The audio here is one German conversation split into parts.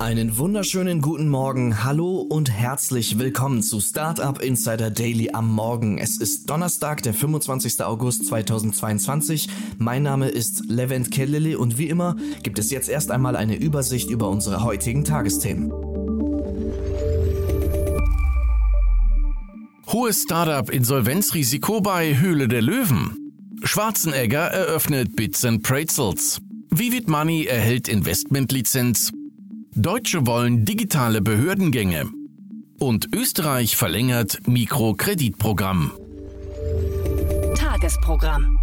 Einen wunderschönen guten Morgen, hallo und herzlich willkommen zu Startup Insider Daily am Morgen. Es ist Donnerstag, der 25. August 2022. Mein Name ist Levent Kellele und wie immer gibt es jetzt erst einmal eine Übersicht über unsere heutigen Tagesthemen. Hohes Startup-Insolvenzrisiko bei Höhle der Löwen. Schwarzenegger eröffnet Bits and Pretzels. Vivid Money erhält Investmentlizenz. Deutsche wollen digitale Behördengänge. Und Österreich verlängert Mikrokreditprogramm. Tagesprogramm.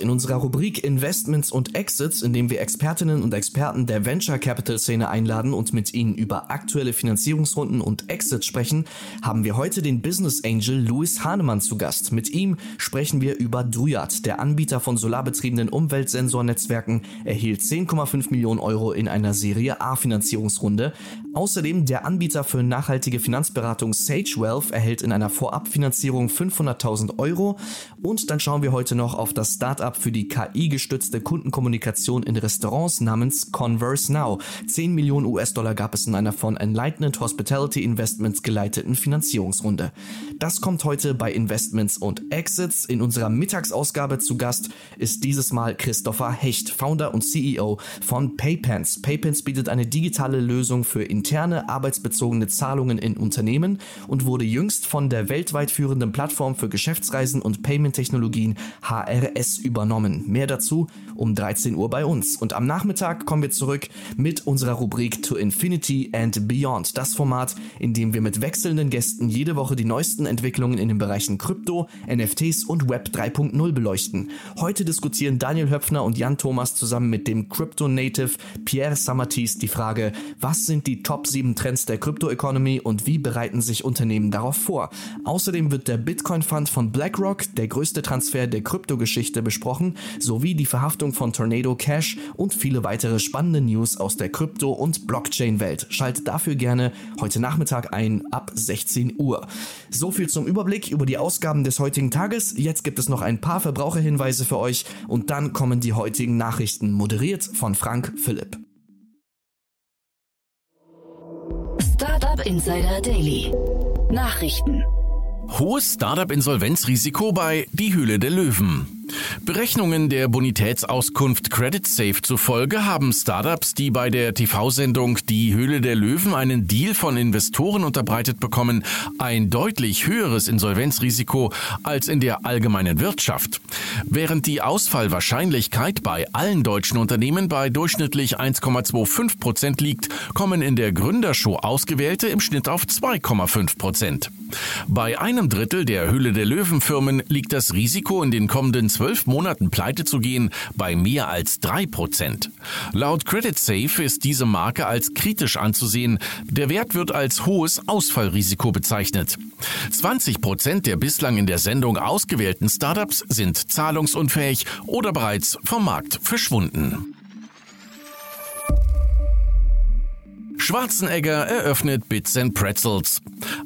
In unserer Rubrik Investments und Exits, in dem wir Expertinnen und Experten der Venture Capital Szene einladen und mit ihnen über aktuelle Finanzierungsrunden und Exits sprechen, haben wir heute den Business Angel Louis Hahnemann zu Gast. Mit ihm sprechen wir über Druyat, der Anbieter von solarbetriebenen Umweltsensornetzwerken, erhielt 10,5 Millionen Euro in einer Serie A Finanzierungsrunde. Außerdem der Anbieter für nachhaltige Finanzberatung Sage Wealth erhält in einer Vorabfinanzierung 500.000 Euro. Und dann schauen wir heute noch auf das Startup Startup für die KI-gestützte Kundenkommunikation in Restaurants namens Converse Now. 10 Millionen US-Dollar gab es in einer von Enlightened Hospitality Investments geleiteten Finanzierungsrunde. Das kommt heute bei Investments und Exits. In unserer Mittagsausgabe zu Gast ist dieses Mal Christopher Hecht, Founder und CEO von Paypens. Paypens bietet eine digitale Lösung für interne arbeitsbezogene Zahlungen in Unternehmen und wurde jüngst von der weltweit führenden Plattform für Geschäftsreisen und Payment-Technologien HRS über übernommen. Mehr dazu um 13 Uhr bei uns. Und am Nachmittag kommen wir zurück mit unserer Rubrik To Infinity and Beyond. Das Format, in dem wir mit wechselnden Gästen jede Woche die neuesten Entwicklungen in den Bereichen Krypto, NFTs und Web 3.0 beleuchten. Heute diskutieren Daniel Höpfner und Jan Thomas zusammen mit dem Crypto Native Pierre Samatis die Frage, was sind die Top 7 Trends der Crypto Economy und wie bereiten sich Unternehmen darauf vor? Außerdem wird der Bitcoin Fund von BlackRock, der größte Transfer der Kryptogeschichte, besprochen, sowie die Verhaftung von Tornado Cash und viele weitere spannende News aus der Krypto- und Blockchain-Welt. Schaltet dafür gerne heute Nachmittag ein ab 16 Uhr. So viel zum Überblick über die Ausgaben des heutigen Tages. Jetzt gibt es noch ein paar Verbraucherhinweise für euch und dann kommen die heutigen Nachrichten, moderiert von Frank Philipp. Startup Insider Daily. Nachrichten. Hohes Startup-Insolvenzrisiko bei Die Höhle der Löwen. Berechnungen der Bonitätsauskunft CreditSafe zufolge haben Startups, die bei der TV-Sendung Die Höhle der Löwen einen Deal von Investoren unterbreitet bekommen, ein deutlich höheres Insolvenzrisiko als in der allgemeinen Wirtschaft. Während die Ausfallwahrscheinlichkeit bei allen deutschen Unternehmen bei durchschnittlich 1,25 Prozent liegt, kommen in der Gründershow Ausgewählte im Schnitt auf 2,5 Prozent. Bei einem Drittel der Höhle der Löwen Firmen liegt das Risiko in den kommenden zwölf Monaten pleite zu gehen bei mehr als drei Prozent. Laut Credit Safe ist diese Marke als kritisch anzusehen. Der Wert wird als hohes Ausfallrisiko bezeichnet. 20 Prozent der bislang in der Sendung ausgewählten Startups sind zahlungsunfähig oder bereits vom Markt verschwunden. Schwarzenegger eröffnet Bits and Pretzels.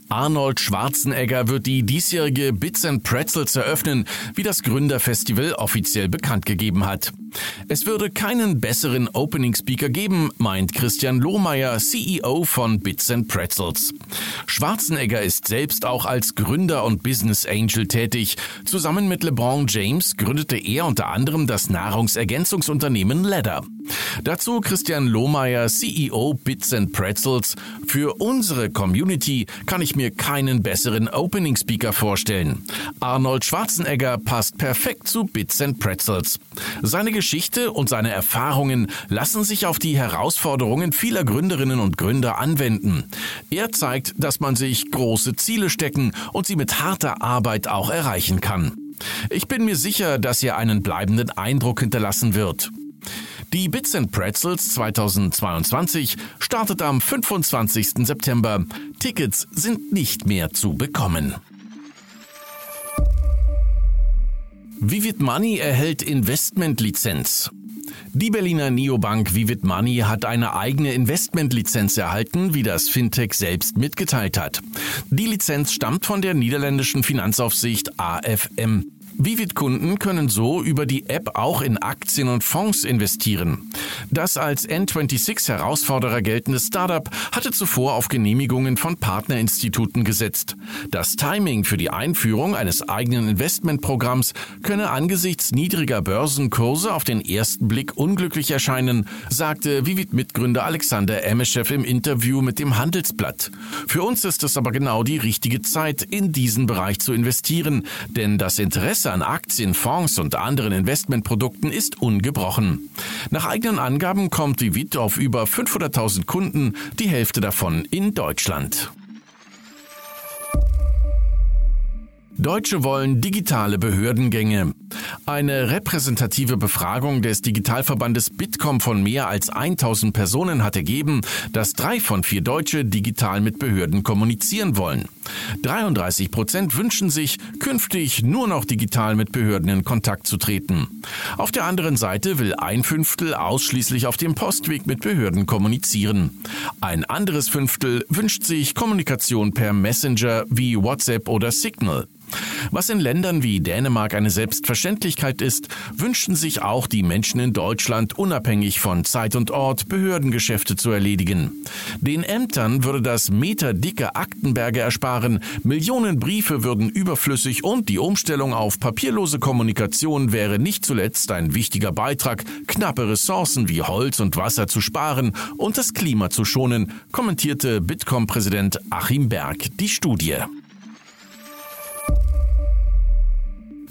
Arnold Schwarzenegger wird die diesjährige Bits and Pretzels eröffnen, wie das Gründerfestival offiziell bekannt gegeben hat. Es würde keinen besseren Opening Speaker geben, meint Christian Lohmeier, CEO von Bits and Pretzels. Schwarzenegger ist selbst auch als Gründer und Business Angel tätig. Zusammen mit LeBron James gründete er unter anderem das Nahrungsergänzungsunternehmen Ladder. Dazu Christian Lohmeier, CEO Bits and Pretzels. Für unsere Community kann ich mir keinen besseren Opening Speaker vorstellen. Arnold Schwarzenegger passt perfekt zu Bits and Pretzels. Seine Geschichte und seine Erfahrungen lassen sich auf die Herausforderungen vieler Gründerinnen und Gründer anwenden. Er zeigt, dass man sich große Ziele stecken und sie mit harter Arbeit auch erreichen kann. Ich bin mir sicher, dass er einen bleibenden Eindruck hinterlassen wird. Die Bits and Pretzels 2022 startet am 25. September. Tickets sind nicht mehr zu bekommen. Vivid Money erhält Investmentlizenz. Die Berliner Neobank Vivid Money hat eine eigene Investmentlizenz erhalten, wie das Fintech selbst mitgeteilt hat. Die Lizenz stammt von der niederländischen Finanzaufsicht AFM. Vivid-Kunden können so über die App auch in Aktien und Fonds investieren. Das als N26-Herausforderer geltende Startup hatte zuvor auf Genehmigungen von Partnerinstituten gesetzt. Das Timing für die Einführung eines eigenen Investmentprogramms könne angesichts niedriger Börsenkurse auf den ersten Blick unglücklich erscheinen, sagte Vivid-Mitgründer Alexander Emeschew im Interview mit dem Handelsblatt. Für uns ist es aber genau die richtige Zeit, in diesen Bereich zu investieren, denn das Interesse Interesse an Aktien, Fonds und anderen Investmentprodukten ist ungebrochen. Nach eigenen Angaben kommt Vivit auf über 500.000 Kunden, die Hälfte davon in Deutschland. Deutsche wollen digitale Behördengänge. Eine repräsentative Befragung des Digitalverbandes Bitkom von mehr als 1000 Personen hat ergeben, dass drei von vier Deutsche digital mit Behörden kommunizieren wollen. 33 Prozent wünschen sich, künftig nur noch digital mit Behörden in Kontakt zu treten. Auf der anderen Seite will ein Fünftel ausschließlich auf dem Postweg mit Behörden kommunizieren. Ein anderes Fünftel wünscht sich Kommunikation per Messenger wie WhatsApp oder Signal. Was in Ländern wie Dänemark eine Selbstverständlichkeit ist, wünschen sich auch die Menschen in Deutschland unabhängig von Zeit und Ort Behördengeschäfte zu erledigen. Den Ämtern würde das meterdicke Aktenberge ersparen, Millionen Briefe würden überflüssig und die Umstellung auf papierlose Kommunikation wäre nicht zuletzt ein wichtiger Beitrag, knappe Ressourcen wie Holz und Wasser zu sparen und das Klima zu schonen, kommentierte Bitkom-Präsident Achim Berg die Studie.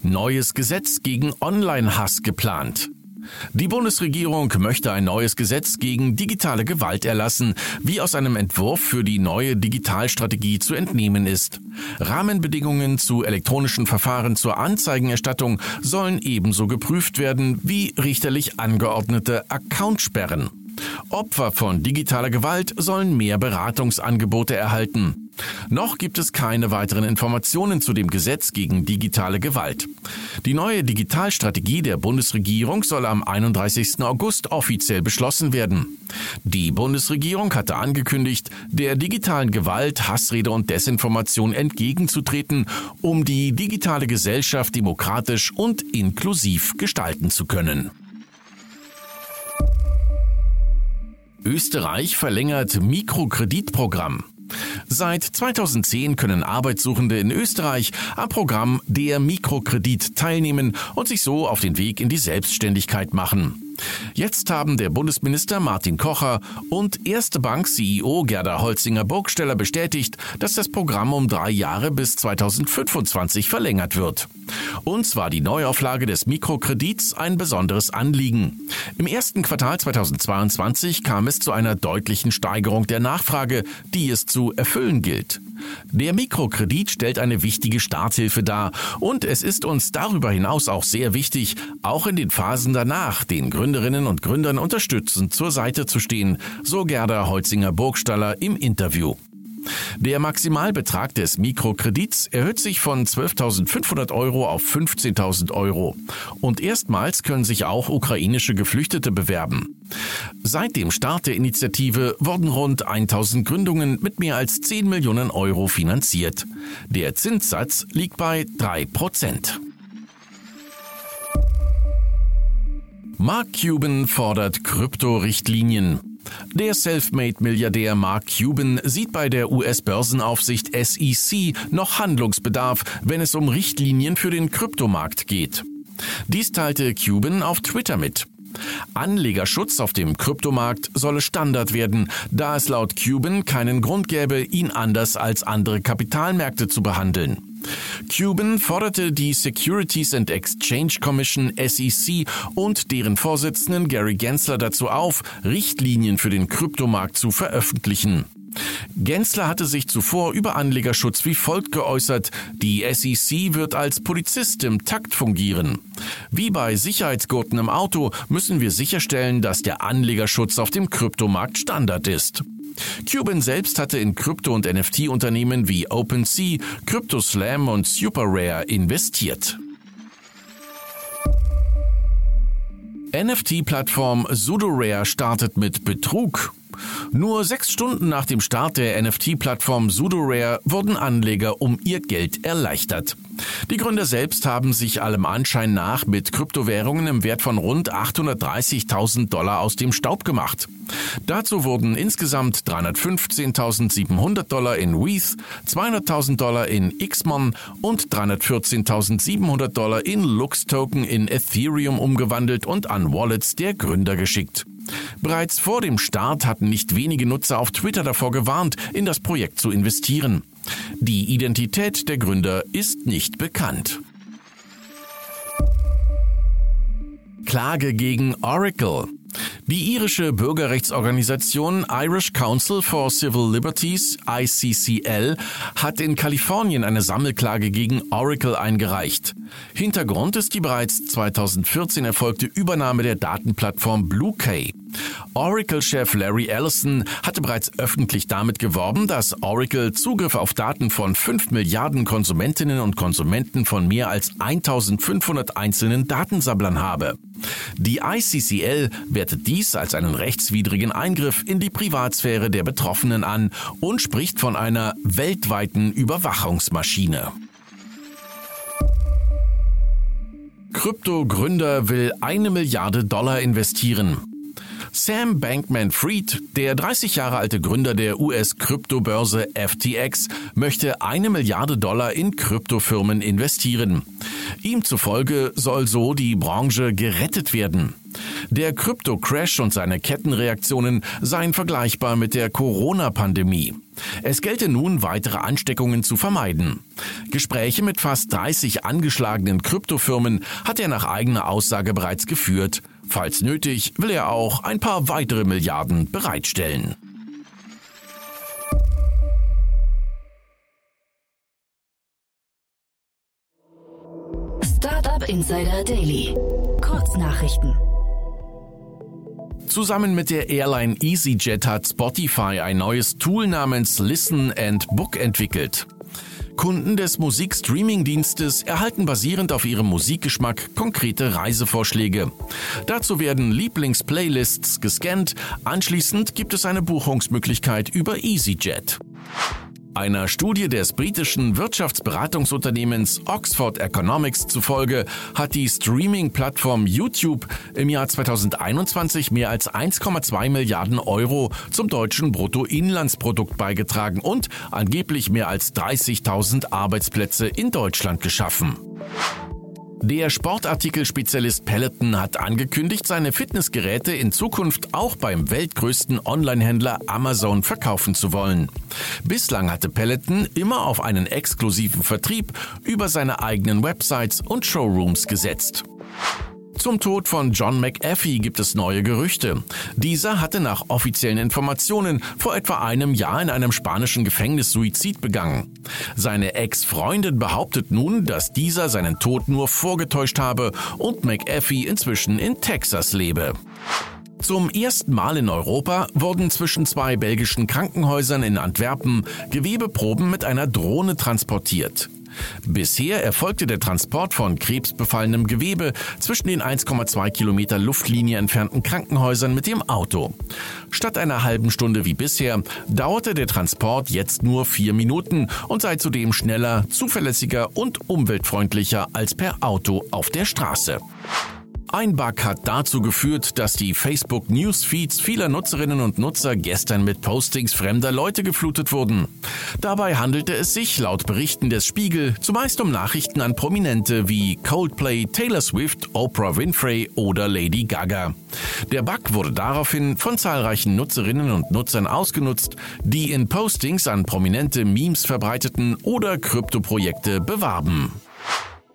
Neues Gesetz gegen Online-Hass geplant. Die Bundesregierung möchte ein neues Gesetz gegen digitale Gewalt erlassen, wie aus einem Entwurf für die neue Digitalstrategie zu entnehmen ist. Rahmenbedingungen zu elektronischen Verfahren zur Anzeigenerstattung sollen ebenso geprüft werden wie richterlich angeordnete Accountsperren. Opfer von digitaler Gewalt sollen mehr Beratungsangebote erhalten. Noch gibt es keine weiteren Informationen zu dem Gesetz gegen digitale Gewalt. Die neue Digitalstrategie der Bundesregierung soll am 31. August offiziell beschlossen werden. Die Bundesregierung hatte angekündigt, der digitalen Gewalt, Hassrede und Desinformation entgegenzutreten, um die digitale Gesellschaft demokratisch und inklusiv gestalten zu können. Österreich verlängert Mikrokreditprogramm. Seit 2010 können Arbeitssuchende in Österreich am Programm Der Mikrokredit teilnehmen und sich so auf den Weg in die Selbstständigkeit machen. Jetzt haben der Bundesminister Martin Kocher und Erste Bank CEO Gerda Holzinger-Burgsteller bestätigt, dass das Programm um drei Jahre bis 2025 verlängert wird. Uns war die Neuauflage des Mikrokredits ein besonderes Anliegen. Im ersten Quartal 2022 kam es zu einer deutlichen Steigerung der Nachfrage, die es zu erfüllen gilt. Der Mikrokredit stellt eine wichtige Starthilfe dar und es ist uns darüber hinaus auch sehr wichtig, auch in den Phasen danach den Gründerinnen und Gründern unterstützend zur Seite zu stehen, so Gerda Holzinger-Burgstaller im Interview. Der Maximalbetrag des Mikrokredits erhöht sich von 12.500 Euro auf 15.000 Euro. Und erstmals können sich auch ukrainische Geflüchtete bewerben. Seit dem Start der Initiative wurden rund 1000 Gründungen mit mehr als 10 Millionen Euro finanziert. Der Zinssatz liegt bei 3 Prozent. Mark Cuban fordert Kryptorichtlinien. Der Selfmade-Milliardär Mark Cuban sieht bei der US-Börsenaufsicht SEC noch Handlungsbedarf, wenn es um Richtlinien für den Kryptomarkt geht. Dies teilte Cuban auf Twitter mit. Anlegerschutz auf dem Kryptomarkt solle Standard werden, da es laut Cuban keinen Grund gäbe, ihn anders als andere Kapitalmärkte zu behandeln. Cuban forderte die Securities and Exchange Commission SEC und deren Vorsitzenden Gary Gensler dazu auf, Richtlinien für den Kryptomarkt zu veröffentlichen. Gensler hatte sich zuvor über Anlegerschutz wie folgt geäußert, die SEC wird als Polizist im Takt fungieren. Wie bei Sicherheitsgurten im Auto müssen wir sicherstellen, dass der Anlegerschutz auf dem Kryptomarkt Standard ist. Cuban selbst hatte in Krypto- und NFT-Unternehmen wie OpenSea, CryptoSlam und SuperRare investiert. NFT-Plattform Sudorare startet mit Betrug. Nur sechs Stunden nach dem Start der NFT-Plattform Sudorare wurden Anleger um ihr Geld erleichtert. Die Gründer selbst haben sich allem Anschein nach mit Kryptowährungen im Wert von rund 830.000 Dollar aus dem Staub gemacht. Dazu wurden insgesamt 315.700 Dollar in WETH, 200.000 Dollar in Xmon und 314.700 Dollar in Lux Token in Ethereum umgewandelt und an Wallets der Gründer geschickt. Bereits vor dem Start hatten nicht wenige Nutzer auf Twitter davor gewarnt, in das Projekt zu investieren. Die Identität der Gründer ist nicht bekannt. Klage gegen Oracle. Die irische Bürgerrechtsorganisation Irish Council for Civil Liberties, ICCL, hat in Kalifornien eine Sammelklage gegen Oracle eingereicht. Hintergrund ist die bereits 2014 erfolgte Übernahme der Datenplattform BlueKay. Oracle-Chef Larry Ellison hatte bereits öffentlich damit geworben, dass Oracle Zugriff auf Daten von 5 Milliarden Konsumentinnen und Konsumenten von mehr als 1500 einzelnen Datensammlern habe. Die ICCL wertet dies als einen rechtswidrigen Eingriff in die Privatsphäre der Betroffenen an und spricht von einer weltweiten Überwachungsmaschine. Krypto-Gründer will eine Milliarde Dollar investieren. Sam Bankman-Fried, der 30 Jahre alte Gründer der US-Kryptobörse FTX, möchte eine Milliarde Dollar in Kryptofirmen investieren. Ihm zufolge soll so die Branche gerettet werden. Der Krypto-Crash und seine Kettenreaktionen seien vergleichbar mit der Corona-Pandemie. Es gelte nun, weitere Ansteckungen zu vermeiden. Gespräche mit fast 30 angeschlagenen Kryptofirmen hat er nach eigener Aussage bereits geführt. Falls nötig, will er auch ein paar weitere Milliarden bereitstellen. Startup Insider Daily. Kurznachrichten. Zusammen mit der Airline EasyJet hat Spotify ein neues Tool namens Listen and Book entwickelt. Kunden des Musikstreaming-Dienstes erhalten basierend auf ihrem Musikgeschmack konkrete Reisevorschläge. Dazu werden Lieblingsplaylists gescannt, anschließend gibt es eine Buchungsmöglichkeit über EasyJet. Einer Studie des britischen Wirtschaftsberatungsunternehmens Oxford Economics zufolge hat die Streaming-Plattform YouTube im Jahr 2021 mehr als 1,2 Milliarden Euro zum deutschen Bruttoinlandsprodukt beigetragen und angeblich mehr als 30.000 Arbeitsplätze in Deutschland geschaffen. Der Sportartikelspezialist Peloton hat angekündigt, seine Fitnessgeräte in Zukunft auch beim weltgrößten Onlinehändler Amazon verkaufen zu wollen. Bislang hatte Peloton immer auf einen exklusiven Vertrieb über seine eigenen Websites und Showrooms gesetzt. Zum Tod von John McAfee gibt es neue Gerüchte. Dieser hatte nach offiziellen Informationen vor etwa einem Jahr in einem spanischen Gefängnis Suizid begangen. Seine Ex-Freundin behauptet nun, dass dieser seinen Tod nur vorgetäuscht habe und McAfee inzwischen in Texas lebe. Zum ersten Mal in Europa wurden zwischen zwei belgischen Krankenhäusern in Antwerpen Gewebeproben mit einer Drohne transportiert. Bisher erfolgte der Transport von krebsbefallenem Gewebe zwischen den 1,2 Kilometer Luftlinie entfernten Krankenhäusern mit dem Auto. Statt einer halben Stunde wie bisher dauerte der Transport jetzt nur vier Minuten und sei zudem schneller, zuverlässiger und umweltfreundlicher als per Auto auf der Straße. Ein Bug hat dazu geführt, dass die Facebook Newsfeeds vieler Nutzerinnen und Nutzer gestern mit Postings fremder Leute geflutet wurden. Dabei handelte es sich laut Berichten des Spiegel zumeist um Nachrichten an Prominente wie Coldplay, Taylor Swift, Oprah Winfrey oder Lady Gaga. Der Bug wurde daraufhin von zahlreichen Nutzerinnen und Nutzern ausgenutzt, die in Postings an prominente Memes verbreiteten oder Kryptoprojekte bewarben.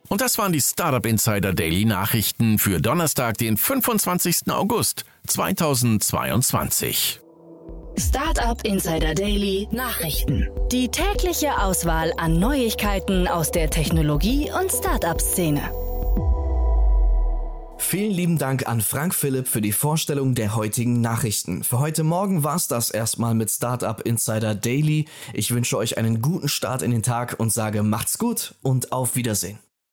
Und das waren die Startup Insider Daily Nachrichten für Donnerstag, den 25. August 2022. Startup Insider Daily Nachrichten. Die tägliche Auswahl an Neuigkeiten aus der Technologie- und Startup-Szene. Vielen lieben Dank an Frank Philipp für die Vorstellung der heutigen Nachrichten. Für heute Morgen war's das erstmal mit Startup Insider Daily. Ich wünsche euch einen guten Start in den Tag und sage macht's gut und auf Wiedersehen.